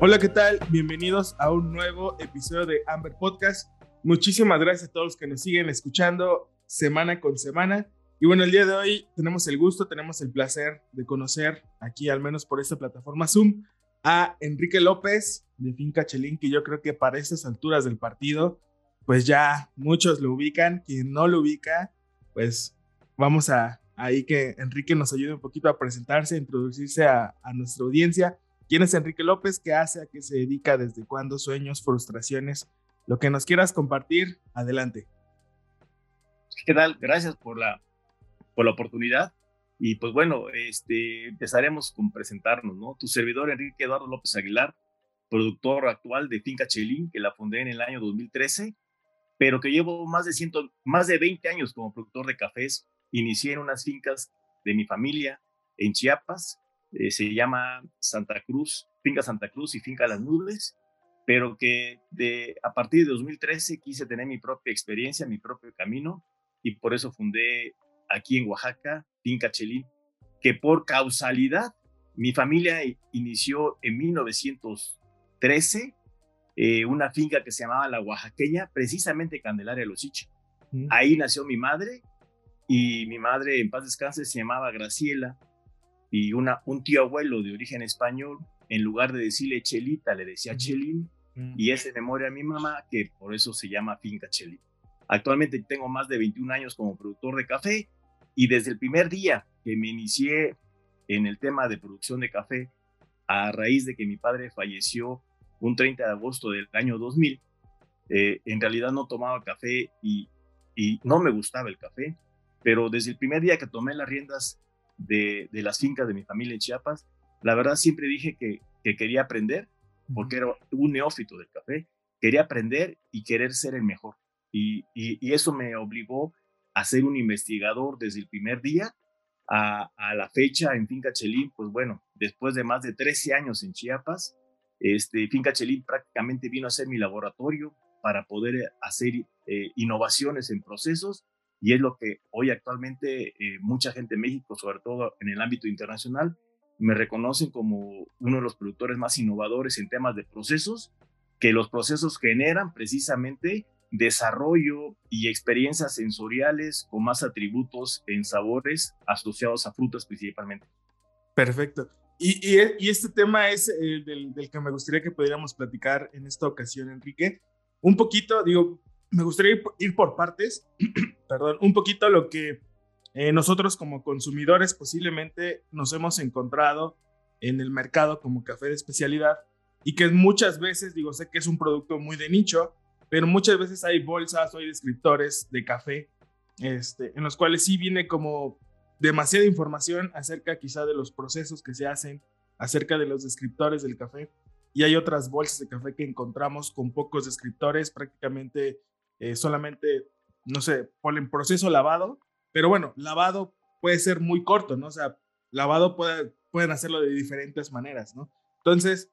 Hola, ¿qué tal? Bienvenidos a un nuevo episodio de Amber Podcast. Muchísimas gracias a todos los que nos siguen escuchando semana con semana. Y bueno, el día de hoy tenemos el gusto, tenemos el placer de conocer aquí, al menos por esta plataforma Zoom, a Enrique López de Finca Chelín, que yo creo que para estas alturas del partido, pues ya muchos lo ubican. Quien no lo ubica, pues vamos a ahí que Enrique nos ayude un poquito a presentarse, a introducirse a, a nuestra audiencia ¿Quién es Enrique López? ¿Qué hace? ¿A qué se dedica? ¿Desde cuándo? ¿Sueños? ¿Frustraciones? Lo que nos quieras compartir, adelante. ¿Qué tal? Gracias por la, por la oportunidad. Y pues bueno, este, empezaremos con presentarnos, ¿no? Tu servidor, Enrique Eduardo López Aguilar, productor actual de Finca Chelín, que la fundé en el año 2013, pero que llevo más de, ciento, más de 20 años como productor de cafés. Inicié en unas fincas de mi familia en Chiapas eh, se llama Santa Cruz, Finca Santa Cruz y Finca Las Nubes, pero que de, a partir de 2013 quise tener mi propia experiencia, mi propio camino, y por eso fundé aquí en Oaxaca Finca Chelín, que por causalidad mi familia inició en 1913 eh, una finca que se llamaba La Oaxaqueña, precisamente Candelaria Losiche. Mm. Ahí nació mi madre y mi madre en paz descanse se llamaba Graciela y una, un tío abuelo de origen español, en lugar de decirle Chelita, le decía Chelín, mm. y es en memoria a mi mamá, que por eso se llama Finca Chelín. Actualmente tengo más de 21 años como productor de café y desde el primer día que me inicié en el tema de producción de café, a raíz de que mi padre falleció un 30 de agosto del año 2000, eh, en realidad no tomaba café y, y no me gustaba el café, pero desde el primer día que tomé las riendas de, las fincas de mi familia en Chiapas, la verdad siempre dije que, quería aprender, porque era un neófito del café, quería aprender y querer ser el mejor. Y, eso me obligó a ser un investigador desde el primer día a, la fecha en Finca Chelín, pues bueno, después de más de 13 años en Chiapas, este, Finca Chelín prácticamente vino a ser mi laboratorio para poder hacer eh, innovaciones en procesos y es lo que hoy actualmente eh, mucha gente en México, sobre todo en el ámbito internacional, me reconocen como uno de los productores más innovadores en temas de procesos, que los procesos generan precisamente desarrollo y experiencias sensoriales con más atributos en sabores asociados a frutas principalmente. Perfecto. Y, y este tema es el del, del, que me gustaría que pudiéramos platicar en esta ocasión, Enrique. Un poquito, digo, me gustaría ir por partes, perdón, un poquito lo que eh, nosotros como consumidores posiblemente nos hemos encontrado en el mercado como café de especialidad y que muchas veces, digo, sé que es un producto muy de nicho, pero muchas veces hay bolsas o hay descriptores de café este, en los cuales sí viene como demasiada información acerca quizá de los procesos que se hacen, acerca de los descriptores del café. Y hay otras bolsas de café que encontramos con pocos descriptores, prácticamente eh, solamente, no sé, ponen proceso lavado, pero bueno, lavado puede ser muy corto, ¿no? O sea, lavado puede, pueden hacerlo de diferentes maneras, ¿no? Entonces,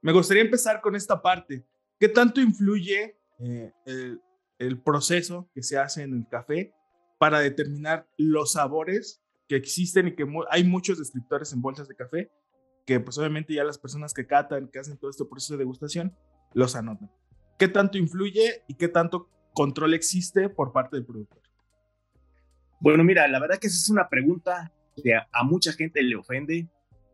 me gustaría empezar con esta parte. ¿Qué tanto influye eh, el, el, proceso que se hace en el café para determinar los sabores que existen y que hay muchos descriptores en bolsas de café que pues obviamente ya las personas que catan, que hacen todo este proceso de degustación, los anotan. ¿Qué tanto influye y qué tanto control existe por parte del productor? Bueno, mira, la verdad que esa es una pregunta que a, mucha gente le ofende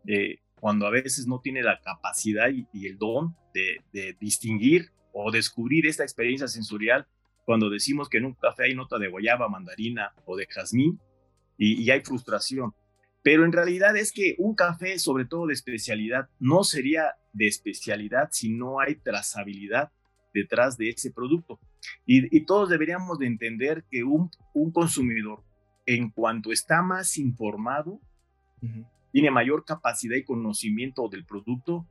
eh, cuando a veces no tiene la capacidad y, el don de, distinguir o descubrir esta experiencia sensorial cuando decimos que en un café hay nota de guayaba, mandarina o de jazmín y hay frustración. Pero en realidad es que un café, sobre todo de especialidad, no sería de especialidad si no hay trazabilidad detrás de ese producto. Y, todos deberíamos de entender que un, un, consumidor, en cuanto está más informado, tiene mayor capacidad y conocimiento del producto,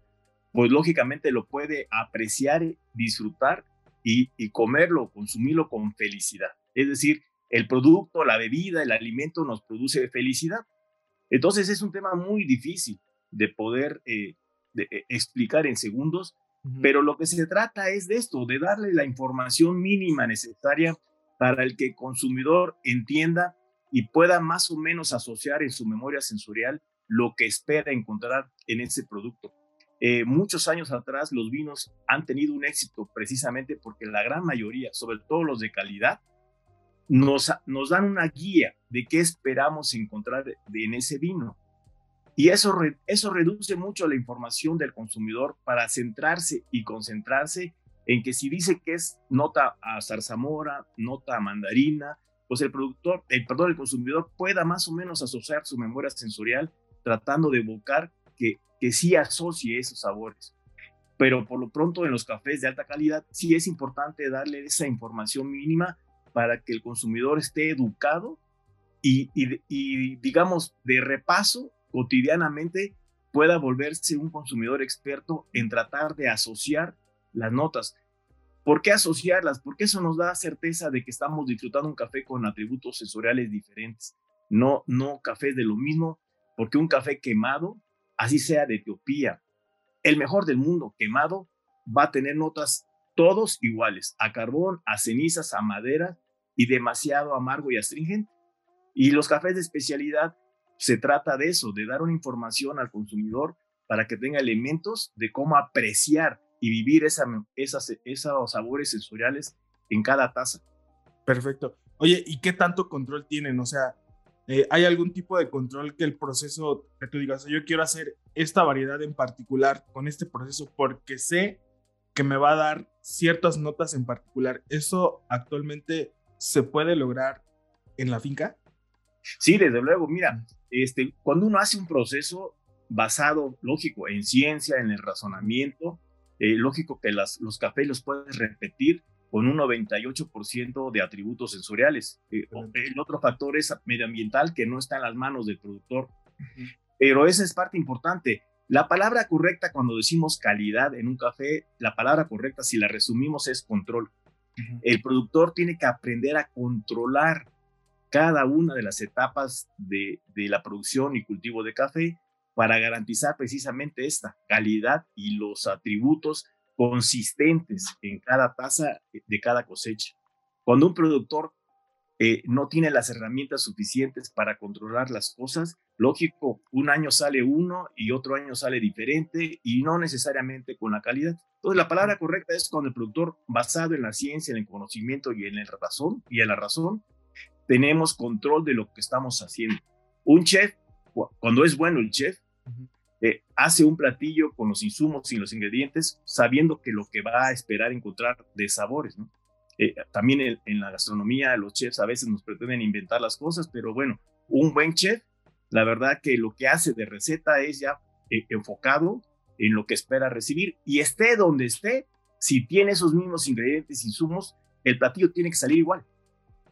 pues lógicamente lo puede apreciar, disfrutar y, y comerlo, consumirlo con felicidad. Es decir, el producto, la bebida, el alimento nos produce felicidad. Entonces es un tema muy difícil de poder eh, eh, explicar en segundos, pero lo que se trata es de esto, de darle la información mínima necesaria para el que el consumidor entienda y pueda más o menos asociar en su memoria sensorial lo que espera encontrar en ese producto. Eh, muchos años atrás los vinos han tenido un éxito precisamente porque la gran mayoría, sobre todo los de calidad, nos, nos dan una guía de qué esperamos encontrar en ese vino. Y eso, eso reduce mucho la información del consumidor para centrarse y concentrarse en que si dice que es nota a zarzamora, nota a mandarina, pues el productor, el, perdón, el consumidor pueda más o menos asociar su memoria sensorial tratando de evocar que, que sí asocie esos sabores. Pero por lo pronto en los cafés de alta calidad sí es importante darle esa información mínima para que el consumidor esté educado y, y, digamos, de repaso cotidianamente pueda volverse un consumidor experto en tratar de asociar las notas. ¿Por qué asociarlas? Porque eso nos da certeza de que estamos disfrutando un café con atributos sensoriales diferentes, no, no cafés de lo mismo, porque un café quemado, así sea de Etiopía, el mejor del mundo quemado, va a tener notas todos iguales, a carbón, a cenizas, a madera y demasiado amargo y astringente. Y los cafés de especialidad se trata de eso, de dar una información al consumidor para que tenga elementos de cómo apreciar y vivir esa, esas, esos sabores sensoriales en cada taza. Perfecto. Oye, ¿y qué tanto control tienen? O sea, eh, ¿hay algún tipo de control que el proceso, que tú digas, yo quiero hacer esta variedad en particular con este proceso porque sé que me va a dar ciertas notas en particular? ¿Eso actualmente se puede lograr en la finca? Sí, desde luego. Mira, este, cuando uno hace un proceso basado, lógico, en ciencia, en el razonamiento, eh, lógico que las, los cafés los puedes repetir con un 98% de atributos sensoriales. Eh, el otro factor es medioambiental que no está en las manos del productor. Pero esa es parte importante. La palabra correcta cuando decimos calidad en un café, la palabra correcta si la resumimos es control. El productor tiene que aprender a controlar cada una de las etapas de, la producción y cultivo de café para garantizar precisamente esta calidad y los atributos consistentes en cada taza de cada cosecha. Cuando un productor eh, no tiene las herramientas suficientes para controlar las cosas, lógico, un año sale uno y otro año sale diferente y no necesariamente con la calidad. Entonces, la palabra correcta es cuando el productor, basado en la ciencia, en el conocimiento y en la razón, y en la razón, tenemos control de lo que estamos haciendo. Un chef, cuando es bueno el chef, eh, hace un platillo con los insumos y los ingredientes, sabiendo que lo que va a esperar encontrar de sabores. ¿no? Eh, también en, la gastronomía los chefs a veces nos pretenden inventar las cosas, pero bueno, un buen chef, la verdad que lo que hace de receta es ya eh, enfocado en lo que espera recibir y esté donde esté, si tiene esos mismos ingredientes, insumos, el platillo tiene que salir igual.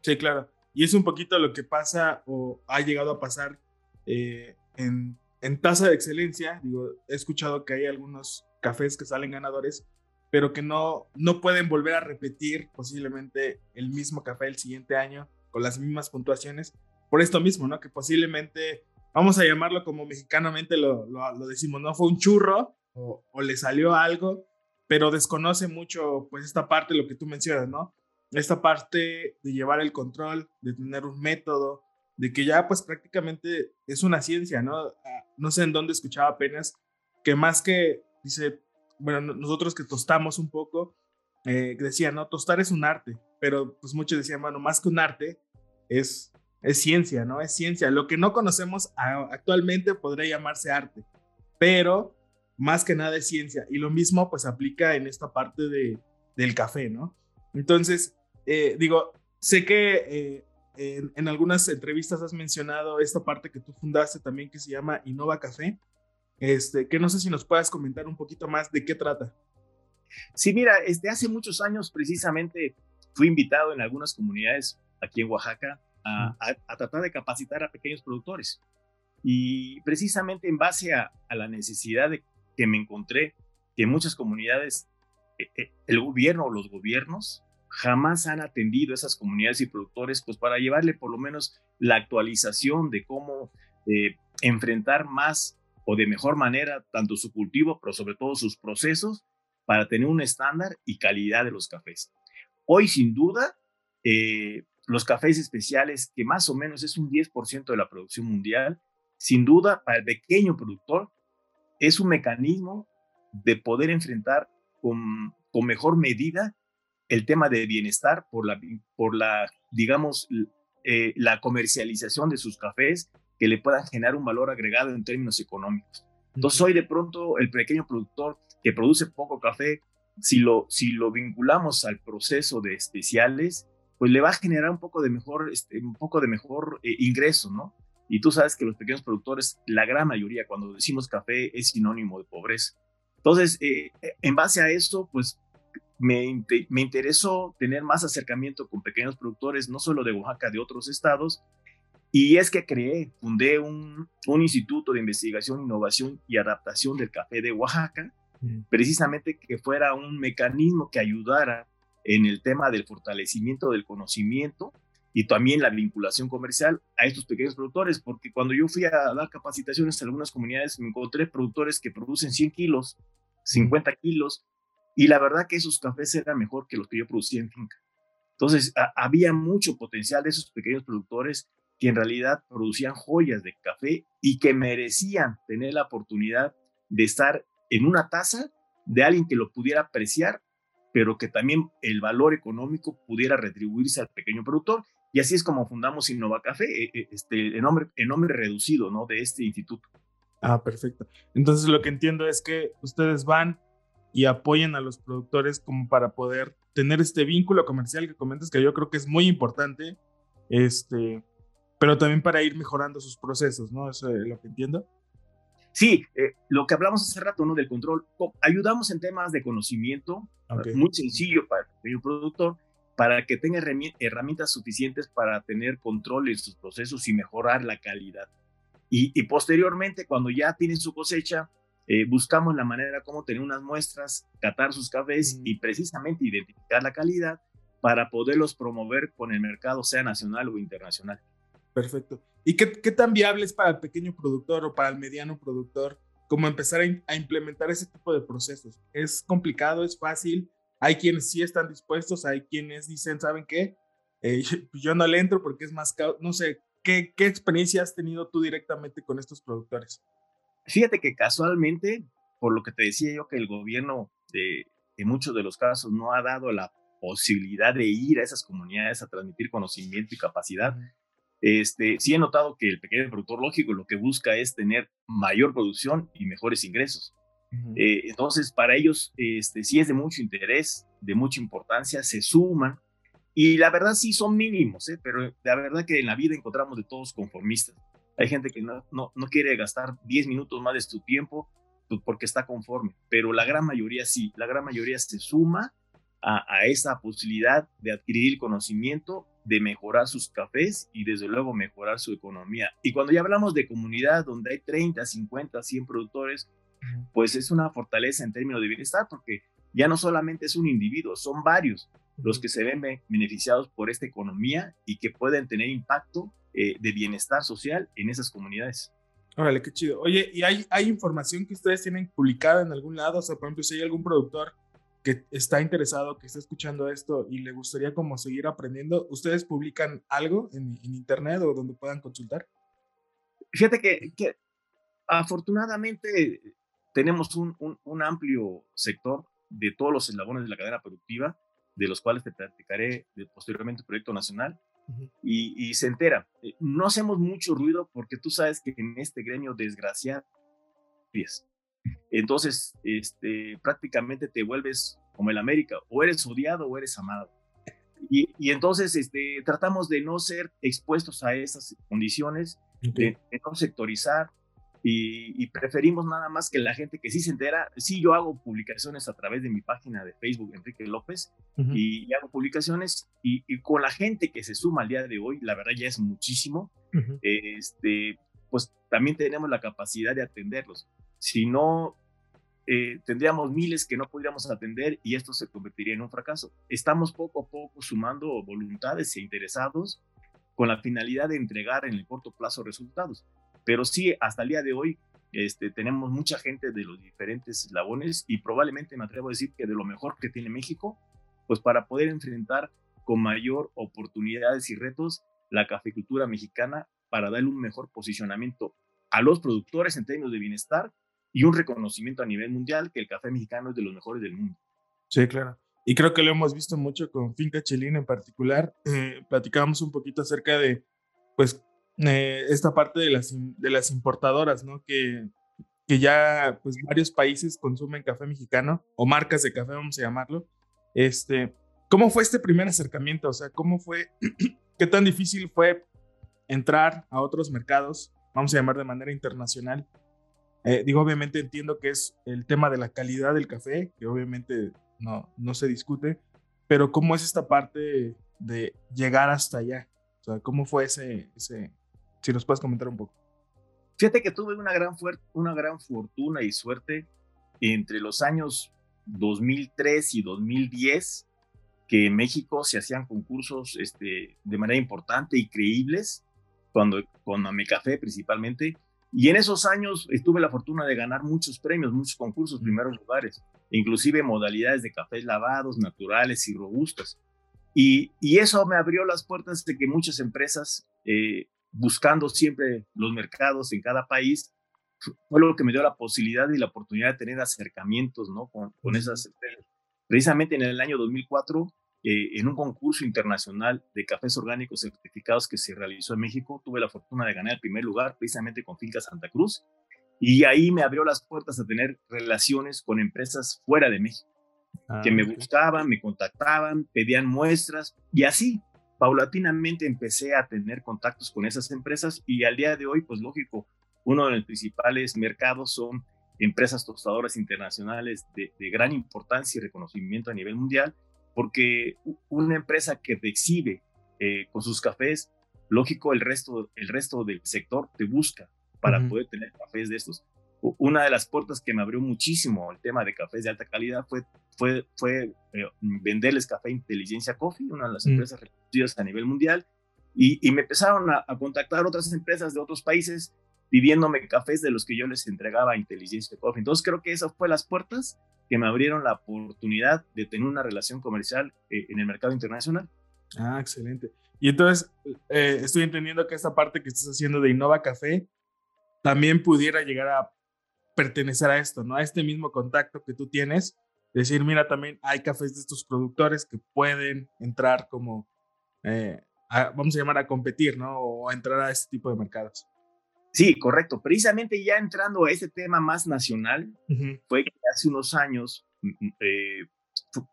Sí, claro. Y es un poquito lo que pasa o ha llegado a pasar eh, en, en tasa de excelencia. Digo, he escuchado que hay algunos cafés que salen ganadores, pero que no, no pueden volver a repetir posiblemente el mismo café el siguiente año con las mismas puntuaciones. Por esto mismo, ¿no? Que posiblemente, vamos a llamarlo como mexicanamente lo, lo, decimos, ¿no? Fue un churro o, o, le salió algo, pero desconoce mucho, pues, esta parte, lo que tú mencionas, ¿no? Esta parte de llevar el control, de tener un método, de que ya pues prácticamente es una ciencia, ¿no? Ah, no sé en dónde escuchaba apenas que más que, dice, bueno, nosotros que tostamos un poco, eh, decía, ¿no? Tostar es un arte, pero pues muchos decían, bueno, más que un arte, es, es ciencia, ¿no? Es ciencia. Lo que no conocemos actualmente podría llamarse arte, pero más que nada es ciencia. Y lo mismo pues aplica en esta parte de, del café, ¿no? Entonces, eh, digo, sé que eh, en, algunas entrevistas has mencionado esta parte que tú fundaste también que se llama Innova Café, este, que no sé si nos puedas comentar un poquito más de qué trata. Sí, mira, este, hace muchos años precisamente fui invitado en algunas comunidades aquí en Oaxaca a, tratar de capacitar a pequeños productores. Y precisamente en base a, a la necesidad de, que me encontré que en muchas comunidades eh, el gobierno o los gobiernos jamás han atendido esas comunidades y productores pues para llevarle por lo menos la actualización de cómo eh, enfrentar más o de mejor manera tanto su cultivo, pero sobre todo sus procesos para tener un estándar y calidad de los cafés. Hoy, sin duda, eh, los cafés especiales, que más o menos es un 10% de la producción mundial, sin duda, para el pequeño productor, es un mecanismo de poder enfrentar con, con mejor medida el tema de bienestar por la, por la digamos, eh, la comercialización de sus cafés que le puedan generar un valor agregado en términos económicos. Entonces, hoy de pronto el pequeño productor que produce poco café, si lo, si lo vinculamos al proceso de especiales, pues le va a generar un poco de mejor, este, un poco de mejor eh, ingreso, ¿no? Y tú sabes que los pequeños productores, la gran mayoría, cuando decimos café, es sinónimo de pobreza. Entonces, eh, en base a esto, pues me, me, interesó tener más acercamiento con pequeños productores, no solo de Oaxaca, de otros estados, y es que creé, fundé un, un instituto de investigación, innovación y adaptación del café de Oaxaca, mm. precisamente que fuera un mecanismo que ayudara en el tema del fortalecimiento del conocimiento y también la vinculación comercial a estos pequeños productores, porque cuando yo fui a dar capacitaciones en algunas comunidades me encontré productores que producen 100 kilos, 50 mm. kilos, y la verdad que esos cafés eran mejor que los que yo producía en finca. Entonces, había mucho potencial de esos pequeños productores que en realidad producían joyas de café y que merecían tener la oportunidad de estar en una taza de alguien que lo pudiera apreciar, pero que también el valor económico pudiera retribuirse al pequeño productor. Y así es como fundamos Innova Café, eh, eh, este, el, nombre, el nombre reducido ¿no? de este instituto. Ah, perfecto. Entonces lo que entiendo es que ustedes van y apoyan a los productores como para poder tener este vínculo comercial que comentas, que yo creo que es muy importante. Este, pero también para ir mejorando sus procesos, ¿no? Eso es lo que entiendo. Sí, eh, lo que hablamos hace rato, ¿no? Del control, ayudamos en temas de conocimiento, muy sencillo para el productor, para que tenga herramientas suficientes para tener control en sus procesos y mejorar la calidad. Y, posteriormente, cuando ya tienen su cosecha, eh, buscamos la manera como tener unas muestras, catar sus cafés mm. y precisamente identificar la calidad para poderlos promover con el mercado, sea nacional o internacional. Perfecto. ¿Y qué, qué, tan viable es para el pequeño productor o para el mediano productor como empezar a, implementar ese tipo de procesos? ¿Es complicado? ¿Es fácil? Hay quienes sí están dispuestos, hay quienes dicen, ¿saben qué? Eh, yo no le entro porque es más, no sé, ¿qué, ¿qué experiencia has tenido tú directamente con estos productores? Fíjate que casualmente, por lo que te decía yo, que el gobierno de, en muchos de los casos no ha dado la posibilidad de ir a esas comunidades a transmitir conocimiento y capacidad. Este, sí he notado que el pequeño productor lógico lo que busca es tener mayor producción y mejores ingresos. Eh, entonces, para ellos, este, sí es de mucho interés, de mucha importancia, se suman y la verdad sí son mínimos, ¿eh? pero la verdad que en la vida encontramos de todos conformistas. Hay gente que no, no, no quiere gastar 10 minutos más de su tiempo pues, porque está conforme, pero la gran mayoría sí, la gran mayoría se suma a, a esa posibilidad de adquirir conocimiento de mejorar sus cafés y desde luego mejorar su economía. Y cuando ya hablamos de comunidad donde hay 30, 50, 100 productores, pues es una fortaleza en términos de bienestar porque ya no solamente es un individuo, son varios los que se ven beneficiados por esta economía y que pueden tener impacto eh, de bienestar social en esas comunidades. Órale, qué chido. Oye, ¿y hay, hay información que ustedes tienen publicada en algún lado? O sea, por ejemplo, si hay algún productor que está interesado, que está escuchando esto y le gustaría como seguir aprendiendo, ¿ustedes publican algo en, internet o donde puedan consultar? Fíjate que, que afortunadamente tenemos un, un, amplio sector de todos los eslabones de la cadena productiva, de los cuales te platicaré posteriormente el proyecto nacional, y, y, se entera. Eh, no hacemos mucho ruido porque tú sabes que en este gremio desgraciado, entonces, este, prácticamente te vuelves como el América, o eres odiado o eres amado. Y, y entonces este, tratamos de no ser expuestos a esas condiciones, de, no sectorizar, y, preferimos nada más que la gente que sí se entera. Sí, yo hago publicaciones a través de mi página de Facebook, Enrique López, y, hago publicaciones y, con la gente que se suma al día de hoy, la verdad ya es muchísimo, este, pues también tenemos la capacidad de atenderlos. Si no, eh, tendríamos miles que no podríamos atender y esto se convertiría en un fracaso. Estamos poco a poco sumando voluntades e interesados con la finalidad de entregar en el corto plazo resultados. Pero sí, hasta el día de hoy este, tenemos mucha gente de los diferentes eslabones y probablemente me atrevo a decir que de lo mejor que tiene México, pues para poder enfrentar con mayor oportunidades y retos la cafecultura mexicana para darle un mejor posicionamiento a los productores en términos de bienestar y un reconocimiento a nivel mundial que el café mexicano es de los mejores del mundo. Sí, claro. Y creo que lo hemos visto mucho con Finca Chelín en particular. Eh, platicábamos un poquito acerca de, pues, eh, esta parte de las, de las importadoras, ¿no? Que, que ya, pues, varios países consumen café mexicano o marcas de café, vamos a llamarlo. Este, ¿Cómo fue este primer acercamiento? O sea, ¿cómo fue, qué tan difícil fue entrar a otros mercados, vamos a llamar de manera internacional? Eh, digo, obviamente entiendo que es el tema de la calidad del café, que obviamente no, no se discute, pero ¿cómo es esta parte de llegar hasta allá? O sea, ¿cómo fue ese, ese si nos puedes comentar un poco? Fíjate que tuve una gran, una gran fortuna y suerte entre los años 2003 y 2010, que en México se hacían concursos este, de manera importante y creíbles, cuando, con Café principalmente, y en esos años tuve la fortuna de ganar muchos premios, muchos concursos, primeros lugares, inclusive modalidades de cafés lavados, naturales y robustos. Y, y eso me abrió las puertas de que muchas empresas, eh, buscando siempre los mercados en cada país, fue lo que me dio la posibilidad y la oportunidad de tener acercamientos ¿no? con, con esas. Precisamente en el año 2004 eh, en un concurso internacional de cafés orgánicos certificados que se realizó en México. Tuve la fortuna de ganar el primer lugar precisamente con Finca Santa Cruz y ahí me abrió las puertas a tener relaciones con empresas fuera de México, que ah, me buscaban, me contactaban, pedían muestras y así paulatinamente empecé a tener contactos con esas empresas y al día de hoy, pues lógico, uno de los principales mercados son empresas tostadoras internacionales de, de gran importancia y reconocimiento a nivel mundial porque una empresa que te exhibe eh, con sus cafés, lógico, el resto, el resto del sector te busca para poder tener cafés de estos. Una de las puertas que me abrió muchísimo el tema de cafés de alta calidad fue, fue, fue eh, venderles café Inteligencia Coffee, una de las mm. empresas reconocidas a nivel mundial, y, y me empezaron a, a, contactar otras empresas de otros países pidiéndome cafés de los que yo les entregaba a Inteligencia Coffee. Entonces creo que esas fue las puertas que me abrieron la oportunidad de tener una relación comercial eh, en el mercado internacional. Ah, excelente. Y entonces eh, estoy entendiendo que esta parte que estás haciendo de Innova Café también pudiera llegar a pertenecer a esto, ¿no? A este mismo contacto que tú tienes. Decir, mira, también hay cafés de estos productores que pueden entrar como, eh, vamos a llamar a competir, ¿no? O a entrar a este tipo de mercados. Sí, correcto. Precisamente ya entrando a ese tema más nacional, fue que hace unos años eh,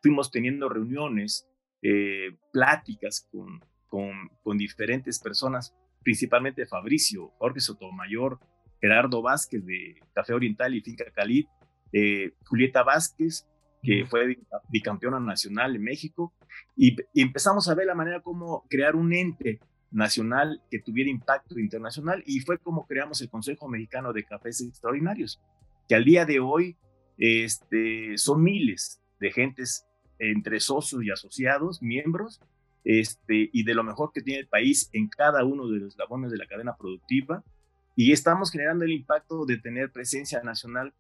fuimos teniendo reuniones, eh, pláticas con, con, con, diferentes personas, principalmente Fabricio, Jorge Sotomayor, Gerardo Vázquez de Café Oriental y Finca Cali, eh, Julieta Vázquez, que fue bicampeona nacional en México, y, y empezamos a ver la manera como crear un ente nacional que tuviera impacto internacional y fue como creamos el Consejo Mexicano de Cafés Extraordinarios, que al día de hoy este, son miles de gentes entre socios y asociados, miembros, este, y de lo mejor que tiene el país en cada uno de los eslabones de la cadena productiva. Y estamos generando el impacto de tener presencia nacional,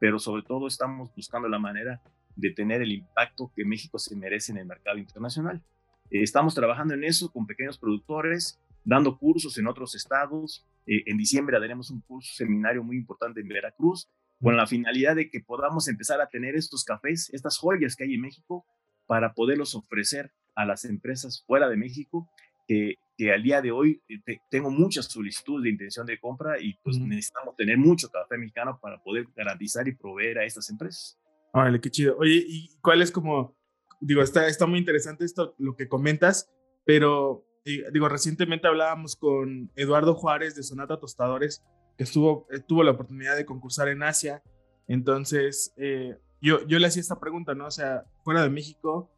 pero sobre todo estamos buscando la manera de tener el impacto que México se merece en el mercado internacional. Eh, estamos trabajando en eso con pequeños productores, dando cursos en otros estados. Eh, en diciembre daremos un curso seminario muy importante en Veracruz, con la finalidad de que podamos empezar a tener estos cafés, estas joyas que hay en México, para poderlos ofrecer a las empresas fuera de México, que, que al día de hoy eh, tengo muchas solicitudes de intención de compra y pues necesitamos tener mucho café mexicano para poder garantizar y proveer a estas empresas. Vale, qué chido. Oye, ¿y cuál es como digo, está, está muy interesante esto, lo que comentas, pero digo, recientemente hablábamos con Eduardo Juárez de Sonata Tostadores, que estuvo, eh, tuvo la oportunidad de concursar en Asia. Entonces, eh, yo, yo le hacía esta pregunta, ¿no? O sea, fuera de México,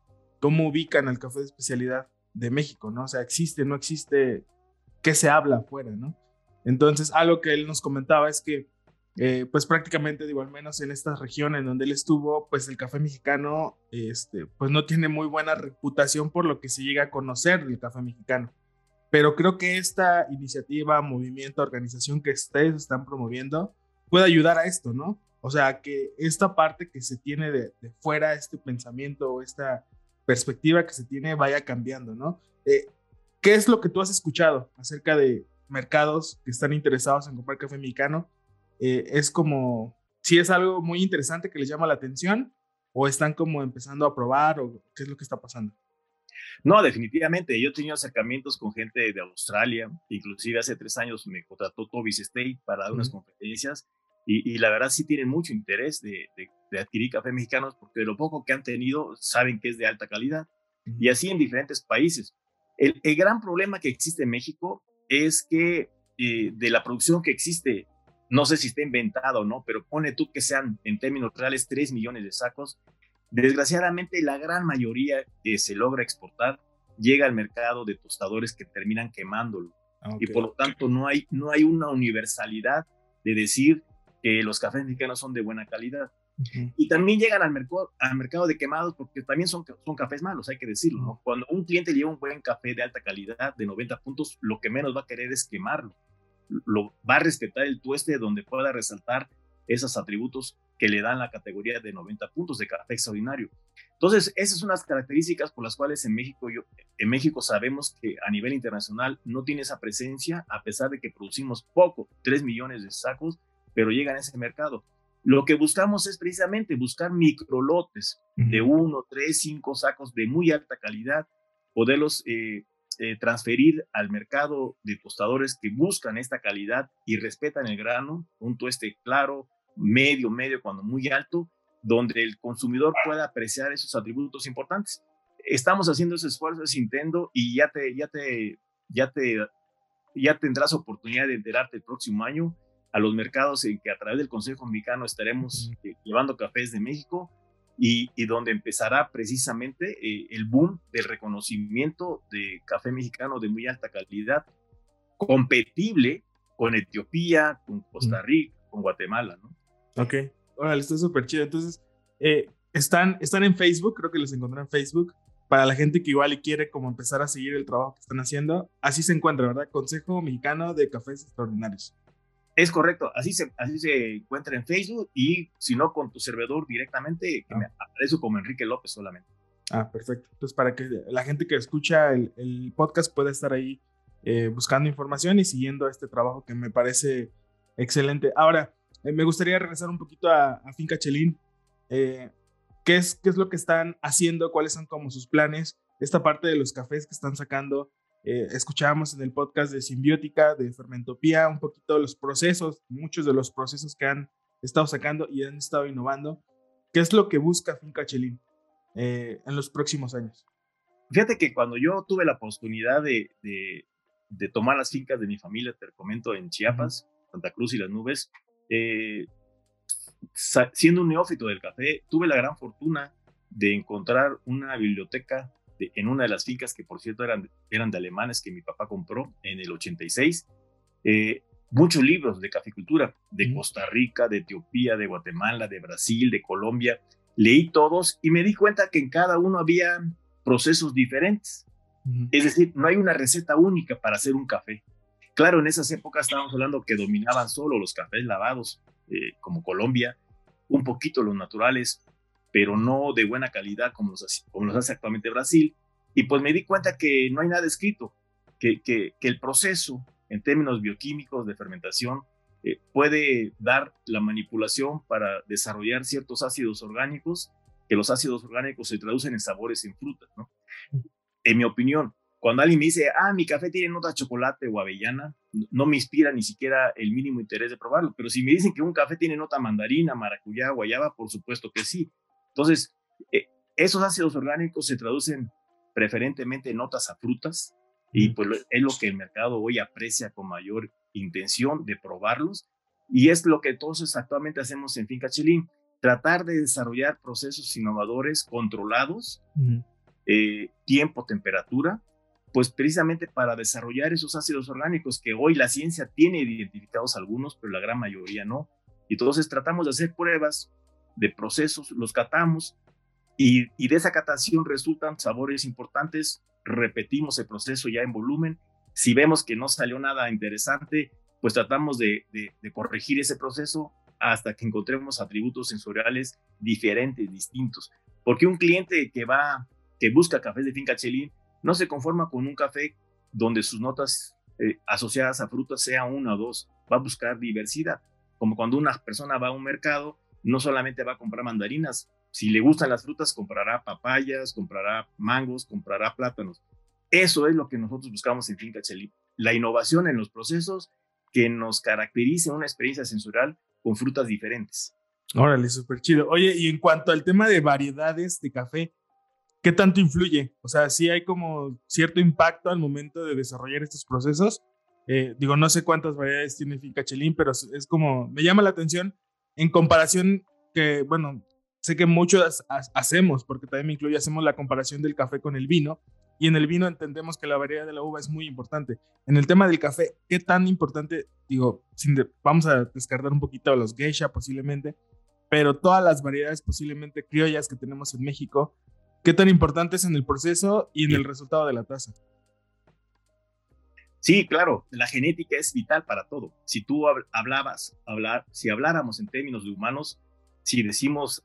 ¿cómo ubican al café de especialidad de México, ¿no? O sea, existe, no existe, ¿qué se habla afuera, ¿no? Entonces, algo que él nos comentaba es que eh, pues prácticamente, digo, al menos en estas regiones donde él estuvo, pues el café mexicano, este, pues no tiene muy buena reputación por lo que se llega a conocer del café mexicano. Pero creo que esta iniciativa, movimiento, organización que ustedes están promoviendo puede ayudar a esto, ¿no? O sea, que esta parte que se tiene de, fuera, este pensamiento o esta perspectiva que se tiene vaya cambiando, ¿no? Eh, ¿Qué es lo que tú has escuchado acerca de mercados que están interesados en comprar café mexicano? Eh, es como, si es algo muy interesante que les llama la atención o están como empezando a probar o qué es lo que está pasando. No, definitivamente. Yo he tenido acercamientos con gente de Australia, inclusive hace tres años me contrató Tobis State para dar unas conferencias y, la verdad sí tienen mucho interés de, adquirir café mexicanos porque de lo poco que han tenido saben que es de alta calidad y así en diferentes países. El, gran problema que existe en México es que eh, de la producción que existe, no sé si está inventado o no, pero pone tú que sean en términos reales 3 millones de sacos, Desgraciadamente, la gran mayoría que se logra exportar llega al mercado de tostadores que terminan quemándolo. Ah, y por lo tanto, no hay, no hay una universalidad de decir que los cafés mexicanos son de buena calidad. Y también llegan al, mercado, al mercado de quemados porque también son, son cafés malos, hay que decirlo. Cuando un cliente lleva un buen café de alta calidad, de 90 puntos, lo que menos va a querer es quemarlo. Lo, va a respetar el tueste donde pueda resaltar esos atributos que le dan la categoría de 90 puntos de café extraordinario. Entonces, esas son las características por las cuales en México, yo, en México sabemos que a nivel internacional no tiene esa presencia, a pesar de que producimos poco, 3 millones de sacos, pero llegan a ese mercado. Lo que buscamos es precisamente buscar microlotes de 1, 3, 5 sacos de muy alta calidad, poderlos eh, eh, transferir al mercado de tostadores que buscan esta calidad y respetan el grano, un tueste claro, medio, medio, cuando muy alto, donde el consumidor pueda apreciar esos atributos importantes. Estamos haciendo ese esfuerzo, ese intento y ya te, ya te, ya te, ya tendrás oportunidad de enterarte el próximo año a los mercados en que a través del Consejo Mexicano estaremos eh, llevando cafés de México y, y donde empezará precisamente eh, el boom del reconocimiento de café mexicano de muy alta calidad, competible con Etiopía, con Costa Rica, con Guatemala, ¿no? Ok, órale, está súper chido. Entonces, eh, están, están en Facebook, creo que les encontré en Facebook. Para la gente que igual y quiere como empezar a seguir el trabajo que están haciendo, así se encuentra, ¿verdad? Consejo Mexicano de Cafés Extraordinarios. Es correcto, así se, así se encuentra en Facebook y si no con tu servidor directamente, que me ah. aparece como Enrique López solamente. Ah, perfecto. Entonces, para que la gente que escucha el, el podcast pueda estar ahí eh, buscando información y siguiendo este trabajo que me parece excelente. Ahora, eh, me gustaría regresar un poquito a, Finca Chelín. Eh, ¿qué, es, ¿Qué es lo que están haciendo? ¿Cuáles son como sus planes? Esta parte de los cafés que están sacando. Eh, escuchábamos en el podcast de Simbiótica, de Fermentopía, un poquito los procesos, muchos de los procesos que han estado sacando y han estado innovando. ¿Qué es lo que busca Finca Chelín en los próximos años? Fíjate que cuando yo tuve la oportunidad de, de, tomar las fincas de mi familia, te comento, en Chiapas, Santa Cruz y las Nubes, eh, siendo un neófito del café, tuve la gran fortuna de encontrar una biblioteca en una de las fincas que por cierto eran, eran de alemanes que mi papá compró en el 86. Eh, muchos libros de caficultura de Costa Rica, de Etiopía, de Guatemala, de Brasil, de Colombia. Leí todos y me di cuenta que en cada uno había procesos diferentes. Es decir, no hay una receta única para hacer un café. Claro, en esas épocas estábamos hablando que dominaban solo los cafés lavados, eh, como Colombia, un poquito los naturales, pero no de buena calidad como los, como los hace actualmente Brasil. Y pues me di cuenta que no hay nada escrito, que, que, el proceso en términos bioquímicos de fermentación eh, puede dar la manipulación para desarrollar ciertos ácidos orgánicos, que los ácidos orgánicos se traducen en sabores en frutas, ¿no? En mi opinión, cuando alguien me dice, ah, mi café tiene nota de chocolate o avellana, no me inspira ni siquiera el mínimo interés de probarlo. Pero si me dicen que un café tiene nota mandarina, maracuyá, guayaba, por supuesto que sí. Entonces, eh, esos ácidos orgánicos se traducen preferentemente en notas a frutas y pues es lo que el mercado hoy aprecia con mayor intención de probarlos. Y es lo que entonces actualmente hacemos en Finca Chilín, tratar de desarrollar procesos innovadores controlados, eh, tiempo, temperatura, pues precisamente para desarrollar esos ácidos orgánicos que hoy la ciencia tiene identificados algunos, pero la gran mayoría no, Entonces tratamos de hacer pruebas de procesos, los catamos y, y de esa catación resultan sabores importantes, repetimos el proceso ya en volumen. Si vemos que no salió nada interesante, pues tratamos de, de, corregir ese proceso hasta que encontremos atributos sensoriales diferentes, distintos. Porque un cliente que va, que busca cafés de finca Chelín, no se conforma con un café donde sus notas eh, asociadas a frutas sea una o dos, va a buscar diversidad. Como cuando una persona va a un mercado, no solamente va a comprar mandarinas, si le gustan las frutas, comprará papayas, comprará mangos, comprará plátanos. Eso es lo que nosotros buscamos en Finca Chelín. La innovación en los procesos que nos caracterice una experiencia sensorial con frutas diferentes. Órale, súper chido. Oye, y en cuanto al tema de variedades de café, ¿qué tanto influye? O sea, sí hay como cierto impacto al momento de desarrollar estos procesos. Eh, digo, no sé cuántas variedades tiene Finca Chelín, pero es como, me llama la atención en comparación que, bueno, sé que muchos hacemos, porque también me incluye, hacemos la comparación del café con el vino, y en el vino entendemos que la variedad de la uva es muy importante. En el tema del café, ¿qué tan importante? Digo, sin vamos a descartar un poquito a los geisha posiblemente, pero todas las variedades posiblemente criollas que tenemos en México, ¿qué tan importante es en el proceso y en el resultado de la taza? Sí, claro, la genética es vital para todo. Si tú hablabas, hablar, si habláramos en términos de humanos, si decimos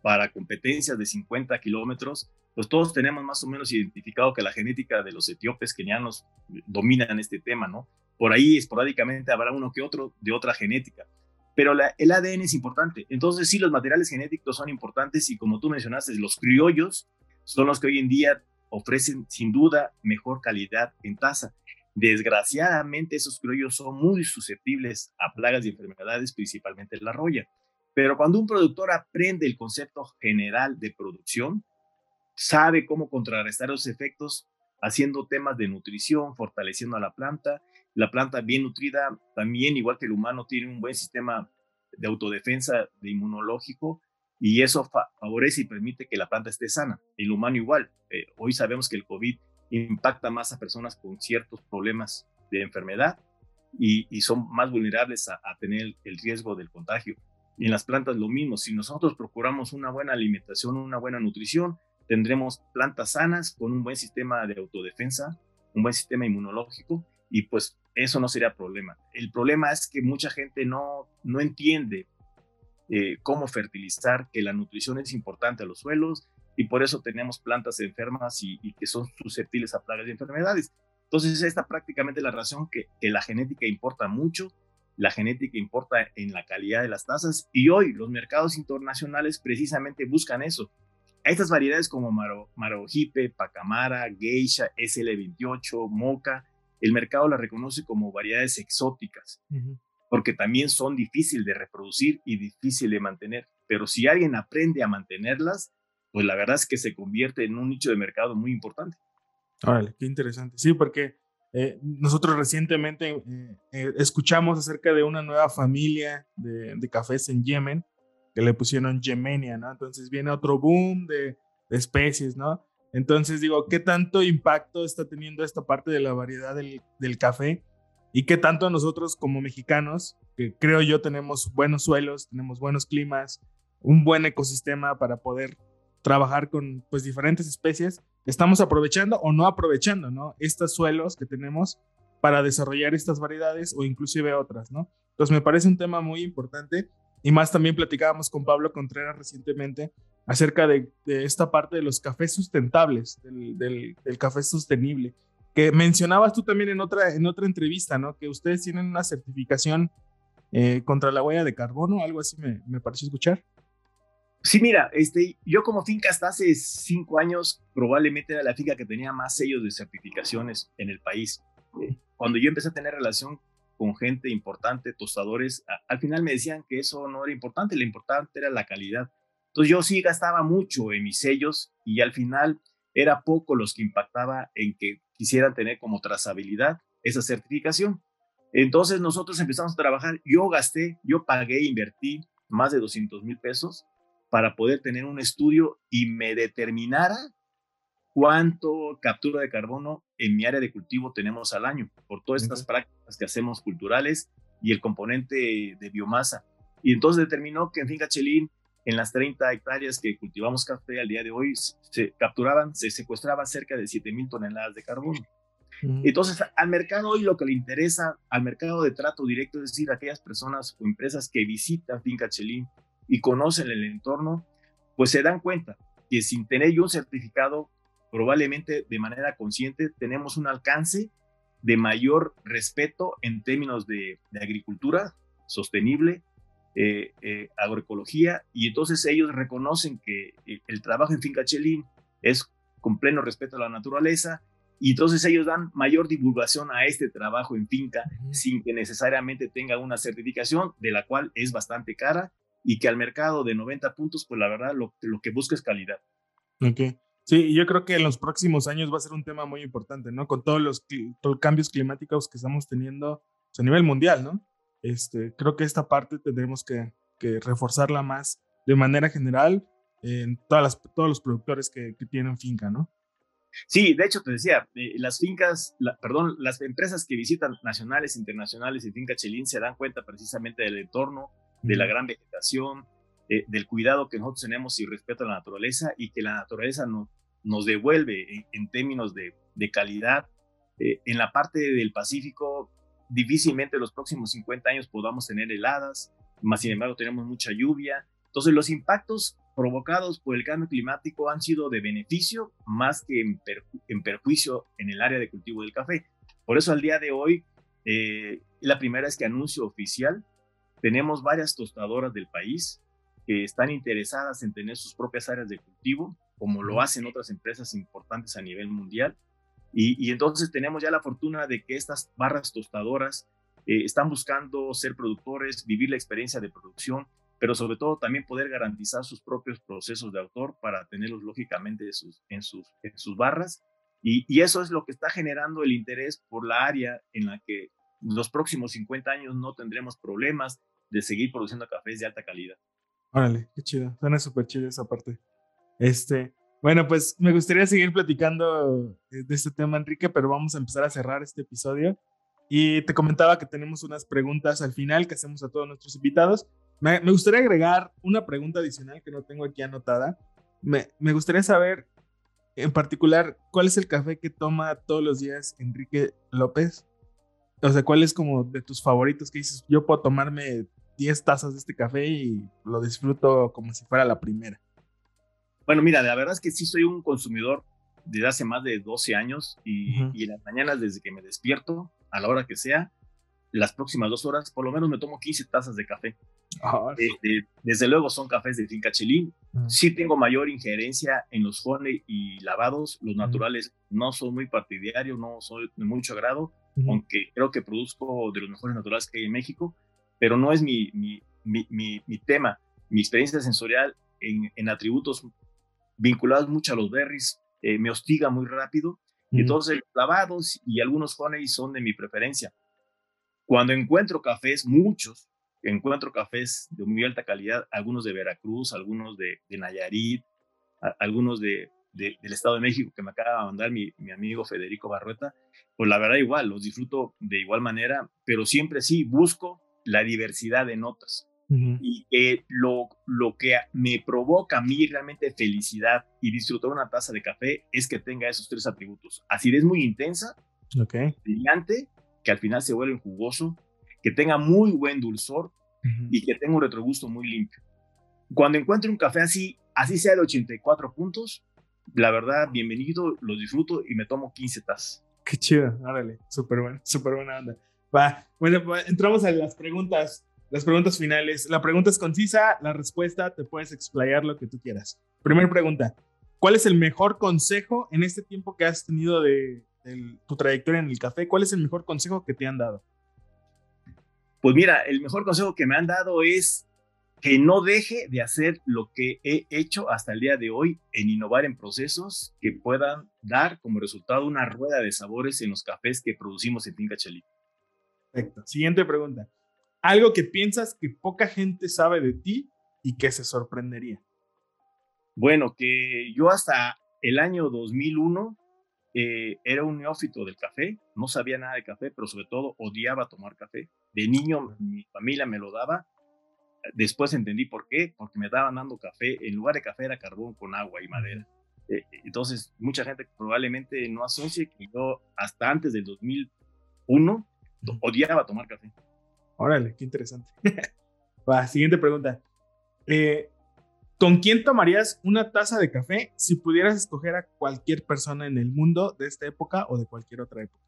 para competencias de 50 kilómetros, pues todos tenemos más o menos identificado que la genética de los etíopes kenianos dominan este tema, ¿no? Por ahí esporádicamente habrá uno que otro de otra genética, pero el ADN es importante. Entonces sí, los materiales genéticos son importantes y como tú mencionaste, los criollos son los que hoy en día ofrecen sin duda mejor calidad en taza. Desgraciadamente esos criollos son muy susceptibles a plagas y enfermedades, principalmente la roya. Pero cuando un productor aprende el concepto general de producción, sabe cómo contrarrestar los efectos haciendo temas de nutrición, fortaleciendo a la planta. La planta bien nutrida también, igual que el humano, tiene un buen sistema de autodefensa, de inmunológico, y eso favorece y permite que la planta esté sana. El humano igual. Eh, hoy sabemos que el COVID impacta más a personas con ciertos problemas de enfermedad y, son más vulnerables a, a, tener el riesgo del contagio. Y en las plantas lo mismo. Si nosotros procuramos una buena alimentación, una buena nutrición, tendremos plantas sanas con un buen sistema de autodefensa, un buen sistema inmunológico y pues eso no sería problema. El problema es que mucha gente no, no entiende eh, cómo fertilizar, que la nutrición es importante a los suelos y por eso tenemos plantas enfermas y, que son susceptibles a plagas y enfermedades. Entonces esta prácticamente la razón que, que la genética importa mucho, la genética importa en la calidad de las tazas y hoy los mercados internacionales precisamente buscan eso, estas variedades como Maro, Marojipe, Pacamara, Geisha, SL28, Moca, el mercado las reconoce como variedades exóticas, porque también son difíciles de reproducir y difícil de mantener. Pero si alguien aprende a mantenerlas, pues la verdad es que se convierte en un nicho de mercado muy importante. Órale, qué interesante. Sí, porque eh, nosotros recientemente eh, eh, escuchamos acerca de una nueva familia de, de cafés en Yemen que le pusieron Gemenia, ¿no? Entonces viene otro boom de, especies, ¿no? Entonces digo, ¿qué tanto impacto está teniendo esta parte de la variedad del, del, café? Y qué tanto nosotros como mexicanos, que creo yo tenemos buenos suelos, tenemos buenos climas, un buen ecosistema para poder trabajar con pues diferentes especies, estamos aprovechando o no aprovechando, ¿no? Estos suelos que tenemos para desarrollar estas variedades o inclusive otras, ¿no? Entonces me parece un tema muy importante y más también platicábamos con Pablo Contreras recientemente acerca de, esta parte de los cafés sustentables, del, café sostenible, que mencionabas tú también en otra, en otra entrevista, ¿no? Que ustedes tienen una certificación eh, contra la huella de carbono, algo así me, me pareció escuchar. Sí, mira, este, yo como finca hasta hace cinco años probablemente era la finca que tenía más sellos de certificaciones en el país. Cuando yo empecé a tener relación con gente importante, tostadores, al final me decían que eso no era importante, lo importante era la calidad. Entonces yo sí gastaba mucho en mis sellos y al final era poco los que impactaba en que quisieran tener como trazabilidad esa certificación. Entonces nosotros empezamos a trabajar, yo gasté, yo pagué, invertí más de 200 mil pesos para poder tener un estudio y me determinara cuánto captura de carbono en mi área de cultivo tenemos al año por todas estas prácticas que hacemos culturales y el componente de biomasa. Y entonces determinó que en Finca Chelín, en las 30 hectáreas que cultivamos café al día de hoy, se capturaban, se secuestraba cerca de 7 mil toneladas de carbono. Entonces, al mercado hoy lo que le interesa, al mercado de trato directo, es decir, aquellas personas o empresas que visitan Finca Chelín y conocen el entorno, pues se dan cuenta que sin tener yo un certificado, probablemente de manera consciente, tenemos un alcance de mayor respeto en términos de, agricultura sostenible, eh, eh, agroecología, y entonces ellos reconocen que eh, el trabajo en Finca Chelín es con pleno respeto a la naturaleza, y entonces ellos dan mayor divulgación a este trabajo en finca sin que necesariamente tenga una certificación, de la cual es bastante cara y que al mercado de 90 puntos, pues la verdad lo, lo que busca es calidad. Ok. Sí, yo creo que en los próximos años va a ser un tema muy importante, ¿no? Con todos los, cambios climáticos que estamos teniendo pues, a nivel mundial, ¿no? Este, creo que esta parte tendremos que, que reforzarla más de manera general en todas las, todos los productores que, que tienen finca, ¿no? Sí, de hecho te decía, eh, las fincas, perdón, las empresas que visitan nacionales, internacionales y Finca Chelín se dan cuenta precisamente del entorno, de la gran vegetación, eh, del cuidado que nosotros tenemos y respeto a la naturaleza y que la naturaleza nos devuelve en, términos de, calidad. Eh, en la parte del Pacífico, difícilmente en los próximos 50 años podamos tener heladas, más sin embargo tenemos mucha lluvia. Entonces los impactos provocados por el cambio climático han sido de beneficio más que en, perjuicio en el área de cultivo del café. Por eso al día de hoy, eh, la primera es que anuncio oficial, tenemos varias tostadoras del país que están interesadas en tener sus propias áreas de cultivo, como lo hacen otras empresas importantes a nivel mundial. Y, entonces tenemos ya la fortuna de que estas barras tostadoras eh, están buscando ser productores, vivir la experiencia de producción pero sobre todo también poder garantizar sus propios procesos de autor para tenerlos lógicamente en sus, en sus barras. Y, y, eso es lo que está generando el interés por la área en la que los próximos 50 años no tendremos problemas de seguir produciendo cafés de alta calidad. Órale, qué chido. Suena súper chido esa parte. Este, bueno, pues me gustaría seguir platicando de este tema, Enrique, pero vamos a empezar a cerrar este episodio. Y te comentaba que tenemos unas preguntas al final que hacemos a todos nuestros invitados. Me, gustaría agregar una pregunta adicional que no tengo aquí anotada. Me, me, gustaría saber, en particular, cuál es el café que toma todos los días Enrique López. O sea, cuál es como de tus favoritos que dices, yo puedo tomarme 10 tazas de este café y lo disfruto como si fuera la primera. Bueno, mira, la verdad es que sí soy un consumidor desde hace más de 12 años y, y en las mañanas desde que me despierto, a la hora que sea, las próximas dos horas, por lo menos me tomo 15 tazas de café. Ah, este, desde luego son cafés de finca Chelín. Mm. Sí tengo mayor injerencia en los honey y lavados. Los naturales no son muy partidarios, no soy de mucho agrado, aunque creo que produzco de los mejores naturales que hay en México, pero no es mi, mi, mi, mi tema. Mi experiencia sensorial en, en, atributos vinculados mucho a los berries eh, me hostiga muy rápido. Entonces, los lavados y algunos honey son de mi preferencia. Cuando encuentro cafés, muchos, encuentro cafés de muy alta calidad, algunos de Veracruz, algunos de, Nayarit, algunos de, del Estado de México que me acaba de mandar mi, amigo Federico Barrueta, pues la verdad igual, los disfruto de igual manera, pero siempre sí busco la diversidad de notas. Y lo, lo que me provoca a mí realmente felicidad y disfrutar una taza de café es que tenga esos tres atributos. Acidez muy intensa, okay. brillante que al final se vuelve jugoso, que tenga muy buen dulzor y que tenga un retrogusto muy limpio. Cuando encuentre un café así, así sea de 84 puntos, la verdad, bienvenido, lo disfruto y me tomo 15 tazas. Qué chido, árale, súper bueno, súper buena onda. Va, bueno, entramos a las preguntas, las preguntas finales. La pregunta es concisa, la respuesta te puedes explayar lo que tú quieras. Primera pregunta, ¿cuál es el mejor consejo en este tiempo que has tenido de, tu trayectoria en el café, ¿cuál es el mejor consejo que te han dado? Pues mira, el mejor consejo que me han dado es que no deje de hacer lo que he hecho hasta el día de hoy en innovar en procesos que puedan dar como resultado una rueda de sabores en los cafés que producimos en Finca Chelí. Perfecto. Siguiente pregunta. Algo que piensas que poca gente sabe de ti y que se sorprendería. Bueno, que yo hasta el año 2001 eh, era un neófito del café, no sabía nada de café, pero sobre todo odiaba tomar café. De niño mi familia me lo daba, Después entendí por qué, porque me estaban dando café, en lugar de café era carbón con agua y madera. Eh, entonces, mucha gente probablemente no asocie que yo hasta antes del 2001 odiaba tomar café. Órale, qué interesante. Va, siguiente pregunta. Eh, ¿Con quién tomarías una taza de café si pudieras escoger a cualquier persona en el mundo de esta época o de cualquier otra época?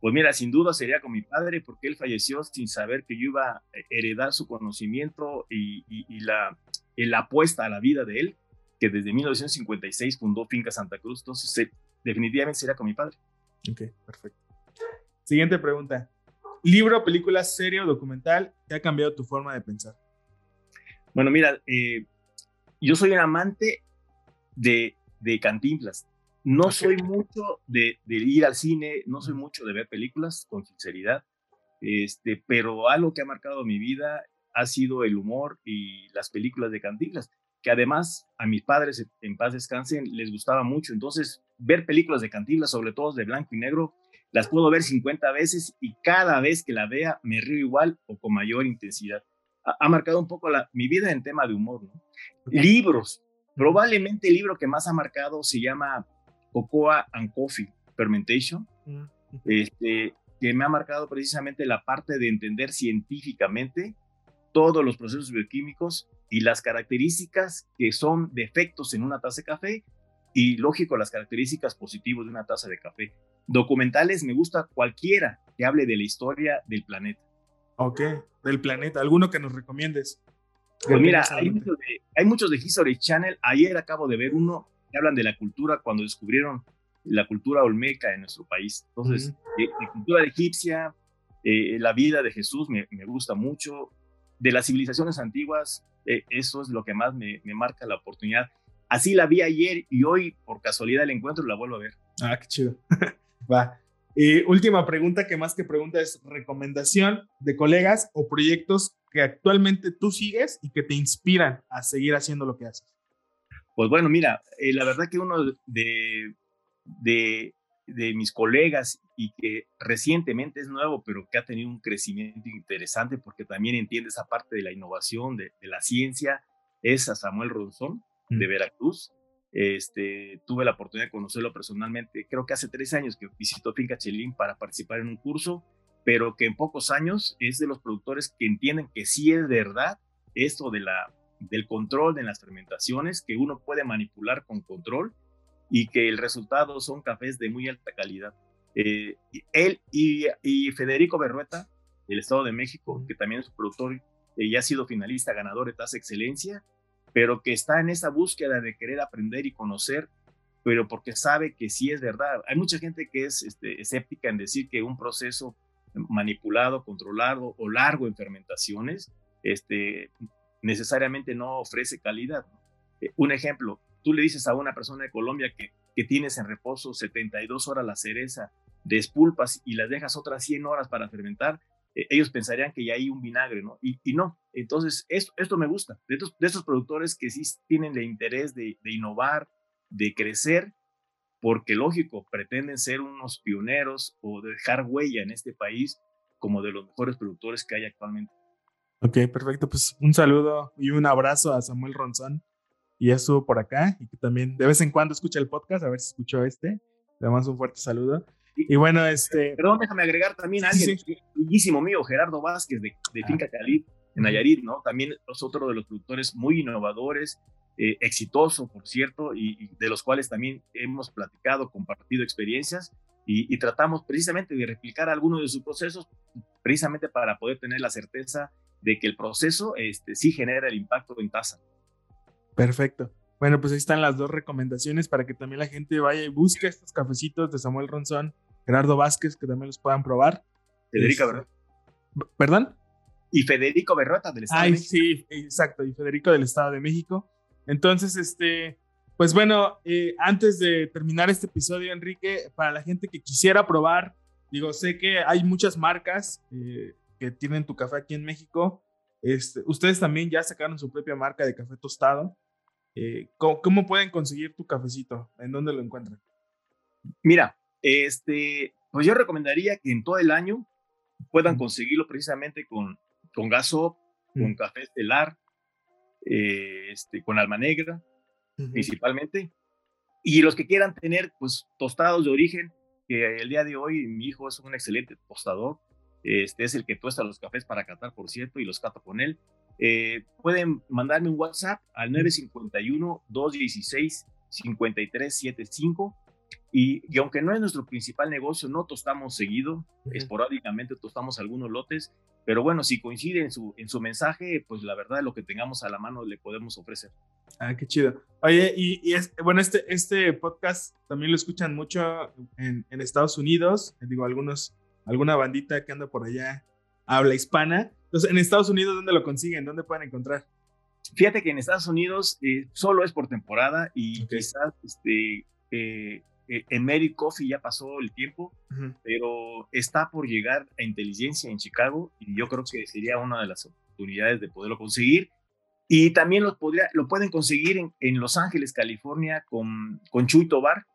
Pues mira, sin duda sería con mi padre porque él falleció sin saber que yo iba a heredar su conocimiento y, la, la apuesta a la vida de él, que desde 1956 fundó Finca Santa Cruz. Entonces, definitivamente sería con mi padre. Ok, perfecto. Siguiente pregunta. Libro, película, serie o documental que ha cambiado tu forma de pensar. Bueno, mira, eh, yo soy un amante de, de Cantinflas. No soy mucho de, ir al cine, no soy mucho de ver películas, con sinceridad, este, pero algo que ha marcado mi vida ha sido el humor y las películas de Cantinflas, que además a mis padres, en paz descansen, les gustaba mucho. Entonces, ver películas de Cantinflas, sobre todo de blanco y negro, las puedo ver 50 veces y cada vez que la vea me río igual o con mayor intensidad ha, marcado un poco la, mi vida en tema de humor. ¿no? Libros. Probablemente el libro que más ha marcado se llama Cocoa and Coffee Fermentation, mm, este, que me ha marcado precisamente la parte de entender científicamente todos los procesos bioquímicos y las características que son defectos en una taza de café y, lógico, las características positivas de una taza de café. Documentales me gusta cualquiera que hable de la historia del planeta. Ok, del planeta. ¿Alguno que nos recomiendes? Pues mira, hay muchos, de, hay muchos de History Channel. Ayer acabo de ver uno que hablan de la cultura cuando descubrieron la cultura olmeca en nuestro país. Entonces, de, cultura egipcia, eh, la vida de Jesús me, me, gusta mucho. De las civilizaciones antiguas, eh, eso es lo que más me, me, marca la oportunidad. Así la vi ayer y hoy, por casualidad, el encuentro la vuelvo a ver. Ah, qué chido. Va. Y última pregunta, que más que pregunta es recomendación de colegas o proyectos que actualmente tú sigues y que te inspiran a seguir haciendo lo que haces. Pues bueno, mira, eh, la verdad que uno de, de, de, mis colegas y que recientemente es nuevo, pero que ha tenido un crecimiento interesante porque también entiende esa parte de la innovación, de, de la ciencia, es a Samuel Ronzón de Veracruz. Este, tuve la oportunidad de conocerlo personalmente, creo que hace tres años que visitó Finca Chelín para participar en un curso, pero que en pocos años es de los productores que entienden que sí es verdad esto de la, del control de las fermentaciones, que uno puede manipular con control y que el resultado son cafés de muy alta calidad. Eh, él y, Federico Berrueta, del Estado de México, que también es productor y ya ha sido finalista, ganador de Tasa Excelencia, pero que está en esa búsqueda de querer aprender y conocer, pero porque sabe que sí es verdad. Hay mucha gente que es este, escéptica en decir que un proceso manipulado, controlado o largo en fermentaciones, este, necesariamente no ofrece calidad. Eh, un ejemplo, tú le dices a una persona de Colombia que, tienes en reposo 72 horas la cereza, despulpas y las dejas otras 100 horas para fermentar, eh, ellos pensarían que ya hay un vinagre, ¿no? Y, no. Entonces, esto, me gusta, de estos, productores que sí tienen el interés de, innovar, de crecer, porque lógico, pretenden ser unos pioneros o dejar huella en este país como de los mejores productores que hay actualmente. Ok, perfecto. Pues un saludo y un abrazo a Samuel Ronzón. Y estuvo por acá y que también de vez en cuando escucha el podcast, a ver si escuchó este. Le damos un fuerte saludo. Y bueno, este. Perdón, déjame agregar también a alguien, bellísimo mío, Gerardo Vázquez de, de ah. Finca Cali, en Nayarit, ¿no? También es otro de los productores muy innovadores, eh, exitoso, por cierto, y, de los cuales también hemos platicado, compartido experiencias y, tratamos precisamente de replicar algunos de sus procesos, precisamente para poder tener la certeza de que el proceso este, sí genera el impacto en tasa. Perfecto. Bueno, pues ahí están las dos recomendaciones para que también la gente vaya y busque estos cafecitos de Samuel Ronzón Gerardo Vázquez, que también los puedan probar. Federico Berrota. ¿Perdón? Y Federico Berrota del Estado de México. sí, exacto, y Federico del Estado de México. Entonces, este, pues bueno, eh, antes de terminar este episodio, Enrique, para la gente que quisiera probar, digo, sé que hay muchas marcas eh, que tienen tu café aquí en México. Este, ustedes también ya sacaron su propia marca de café tostado. Eh, ¿cómo, pueden conseguir tu cafecito? ¿En dónde lo encuentran? Mira, este, pues yo recomendaría que en todo el año puedan conseguirlo precisamente con, con Gaso con mm. café estelar, eh, este, con alma negra, principalmente. Y los que quieran tener, pues, tostados de origen, que el día de hoy mi hijo es un excelente tostador, este es el que tuesta los cafés para catar, por cierto, y los cato con él. Eh, pueden mandarme un WhatsApp al 951-216-5375 y, aunque no es nuestro principal negocio, no tostamos seguido, esporádicamente tostamos algunos lotes, pero bueno, si coincide en su, en su mensaje, pues la verdad lo que tengamos a la mano le podemos ofrecer. Ah, qué chido. Oye, y, es, bueno, este, este podcast también lo escuchan mucho en, en, Estados Unidos, digo, algunos, alguna bandita que anda por allá habla hispana. Entonces, en Estados Unidos, ¿dónde lo consiguen? ¿Dónde pueden encontrar? Fíjate que en Estados Unidos eh, solo es por temporada y quizás este, eh, eh, en Mary Coffee ya pasó el tiempo, pero está por llegar a inteligencia en Chicago y yo creo que sería una de las oportunidades de poderlo conseguir. Y también lo, podría, lo pueden conseguir en, en Los Ángeles, California, con, con Chuy Tobar,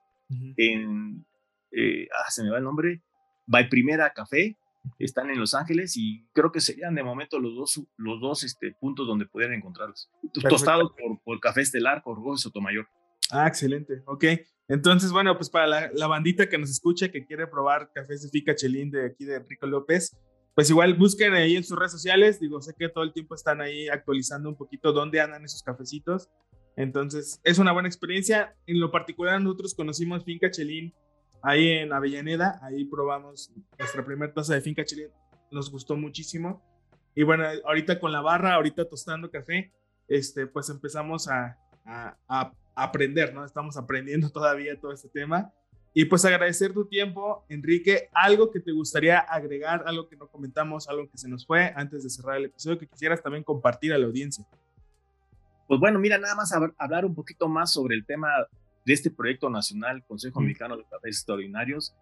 en, eh, ah, se me va el nombre, By Primera Café, están en Los Ángeles y creo que serían de momento los dos, los dos este, puntos donde pudieran encontrarlos. Tostados por, por Café Estelar, por Rojo Sotomayor. Ah, excelente, ok. Entonces, bueno, pues para la, bandita que nos escucha, que quiere probar cafés de Fica Chelín de aquí de Enrico López, pues igual busquen ahí en sus redes sociales. Digo, sé que todo el tiempo están ahí actualizando un poquito dónde andan esos cafecitos. Entonces, es una buena experiencia. En lo particular, nosotros conocimos Finca Chelín ahí en Avellaneda. Ahí probamos nuestra primera taza de Finca Chelín. Nos gustó muchísimo. Y bueno, ahorita con la barra, ahorita tostando café, este, pues empezamos a aprender, ¿no? Estamos aprendiendo todavía todo este tema. Y pues agradecer tu tiempo, Enrique. Algo que te gustaría agregar, algo que no comentamos, algo que se nos fue antes de cerrar el episodio, que quisieras también compartir a la audiencia. Pues bueno, mira, nada más hablar un poquito más sobre el tema de este proyecto nacional, Consejo Mexicano de Cafés Extraordinarios,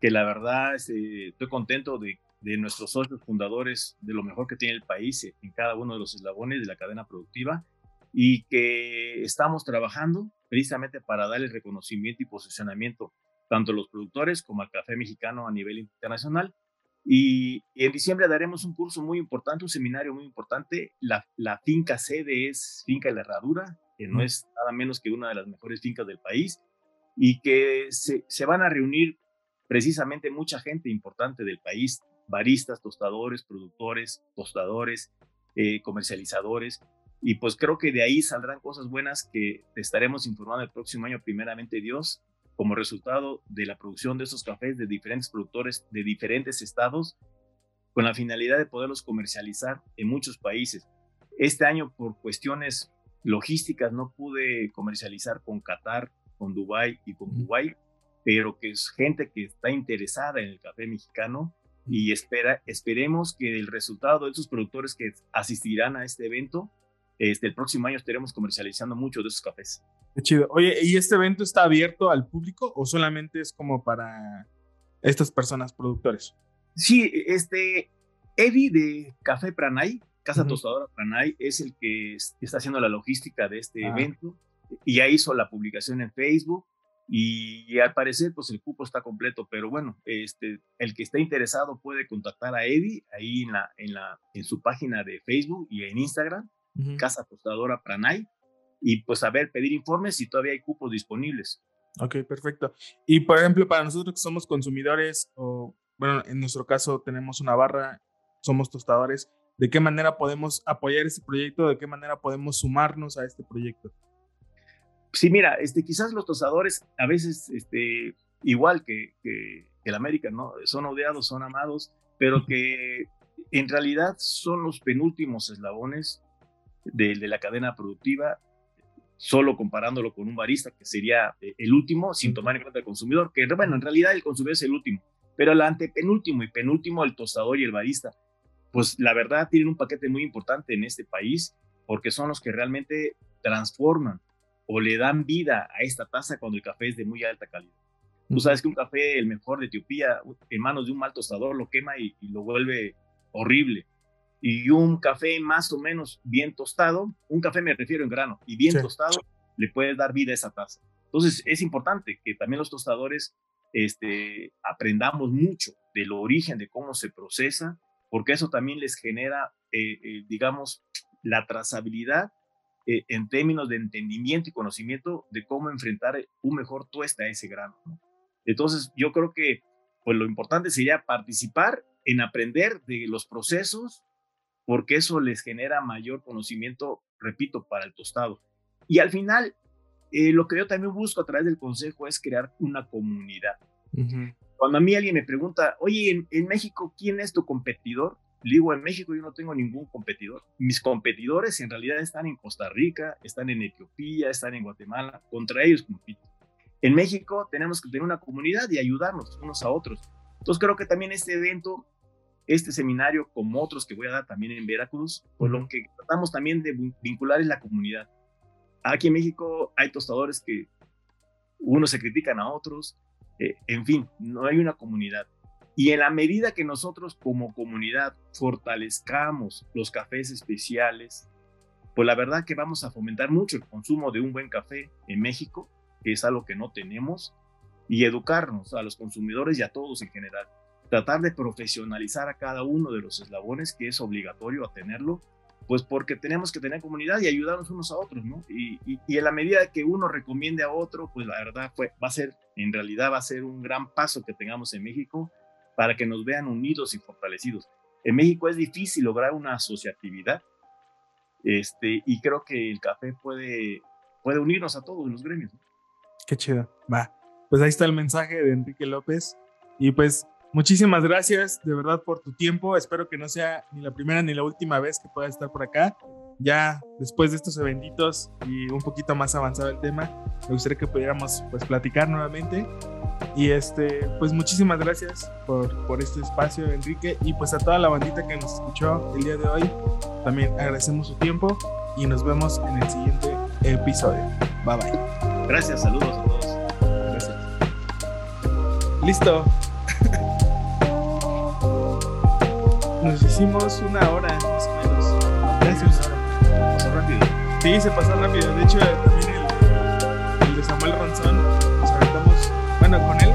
que la verdad este, estoy contento de, de nuestros socios fundadores, de lo mejor que tiene el país en cada uno de los eslabones de la cadena productiva y que estamos trabajando precisamente para darle reconocimiento y posicionamiento tanto a los productores como al café mexicano a nivel internacional. Y, en diciembre daremos un curso muy importante, un seminario muy importante. La, la finca sede es Finca de la Herradura, que no es nada menos que una de las mejores fincas del país, y que se, se van a reunir precisamente mucha gente importante del país, baristas, tostadores, productores, tostadores, eh, comercializadores, y pues creo que de ahí saldrán cosas buenas que te estaremos informando el próximo año, primeramente Dios, como resultado de la producción de esos cafés de diferentes productores de diferentes estados, con la finalidad de poderlos comercializar en muchos países. Este año, por cuestiones logísticas, no pude comercializar con Qatar, con Dubái y con Kuwait, pero que es gente que está interesada en el café mexicano y espera, esperemos que el resultado de esos productores que asistirán a este evento este, el próximo año estaremos comercializando muchos de esos cafés. Qué chido. Oye, ¿y este evento está abierto al público o solamente es como para estas personas productores? Sí, este, Eddie de Café Pranay, Casa Tostadora Pranay, es el que está haciendo la logística de este ah. evento y ya hizo la publicación en Facebook y, al parecer pues el cupo está completo, pero bueno, este, el que esté interesado puede contactar a Eddie ahí en, la, en, la, en su página de Facebook y en Instagram Casa Tostadora Pranay, y pues a ver, pedir informes si todavía hay cupos disponibles. Ok, perfecto. Y por ejemplo, para nosotros que somos consumidores, o bueno, en nuestro caso tenemos una barra, somos tostadores, ¿de qué manera podemos apoyar este proyecto? ¿De qué manera podemos sumarnos a este proyecto? Sí, mira, este, quizás los tostadores a veces, este, igual que, que, que el América, ¿no? Son odiados, son amados, pero que en realidad son los penúltimos eslabones de, la cadena productiva, solo comparándolo con un barista, que sería eh, el último, sin tomar en cuenta el consumidor, que bueno, en realidad el consumidor es el último, pero el antepenúltimo y penúltimo, el tostador y el barista, pues la verdad tienen un paquete muy importante en este país, porque son los que realmente transforman o le dan vida a esta taza cuando el café es de muy alta calidad. Tú sabes que un café, el mejor de Etiopía, en manos de un mal tostador, lo quema y lo vuelve horrible y un café más o menos bien tostado, un café me refiero en grano, y bien tostado, le puedes dar vida a esa taza. Entonces es importante que también los tostadores este, aprendamos mucho del origen de cómo se procesa, porque eso también les genera digamos, la trazabilidad en términos de entendimiento y conocimiento de cómo enfrentar un mejor tuesta a ese grano. Entonces, yo creo que pues lo importante sería participar en aprender de los procesos, porque eso les genera mayor conocimiento, repito, para el tostado. Y al final, eh, lo que yo también busco a través del consejo es crear una comunidad. Cuando a mí alguien me pregunta, oye, en, México, ¿quién es tu competidor? Le digo, en México yo no tengo ningún competidor. Mis competidores en realidad están en Costa Rica, están en Etiopía, están en Guatemala. Contra ellos compito. En México tenemos que tener una comunidad y ayudarnos unos a otros. Entonces creo que también este evento, este seminario, como otros que voy a dar también en Veracruz, pues lo que tratamos también de vincular es la comunidad. Aquí en México hay tostadores que unos se critican a otros, eh, en fin, no hay una comunidad. Y en la medida que nosotros como comunidad fortalezcamos los cafés especiales, pues la verdad que vamos a fomentar mucho el consumo de un buen café en México que es algo que no tenemos, y educarnos a los consumidores y a todos en general. Tratar de profesionalizar a cada uno de los eslabones, que es obligatorio a tenerlo, pues porque tenemos que tener comunidad y ayudarnos unos a otros, ¿no? Y, y, en la medida que uno recomiende a otro, pues la verdad fue, va a ser, en realidad va a ser un gran paso que tengamos en México para que nos vean unidos y fortalecidos. En México es difícil lograr una asociatividad, este, y creo que el café puede, puede unirnos a todos los gremios. ¿no? Qué chido. Va. Pues ahí está el mensaje de Enrique López. Y pues muchísimas gracias de verdad por tu tiempo. Espero que no sea ni la primera ni la última vez que pueda estar por acá. Ya después de estos eventos y un poquito más avanzado el tema, me gustaría que pudiéramos pues platicar nuevamente. Y este, pues muchísimas gracias por, por este espacio, Enrique. Y pues a toda la bandita que nos escuchó el día de hoy, también agradecemos su tiempo y nos vemos en el siguiente episodio. Bye bye. Gracias, saludos a todos. Gracias. Listo. Nos hicimos una hora más o menos. Gracias. Pasó rápido. Sí, se pasó rápido. De hecho, también el, el de Samuel Ronzón nos aventamos. Bueno, con él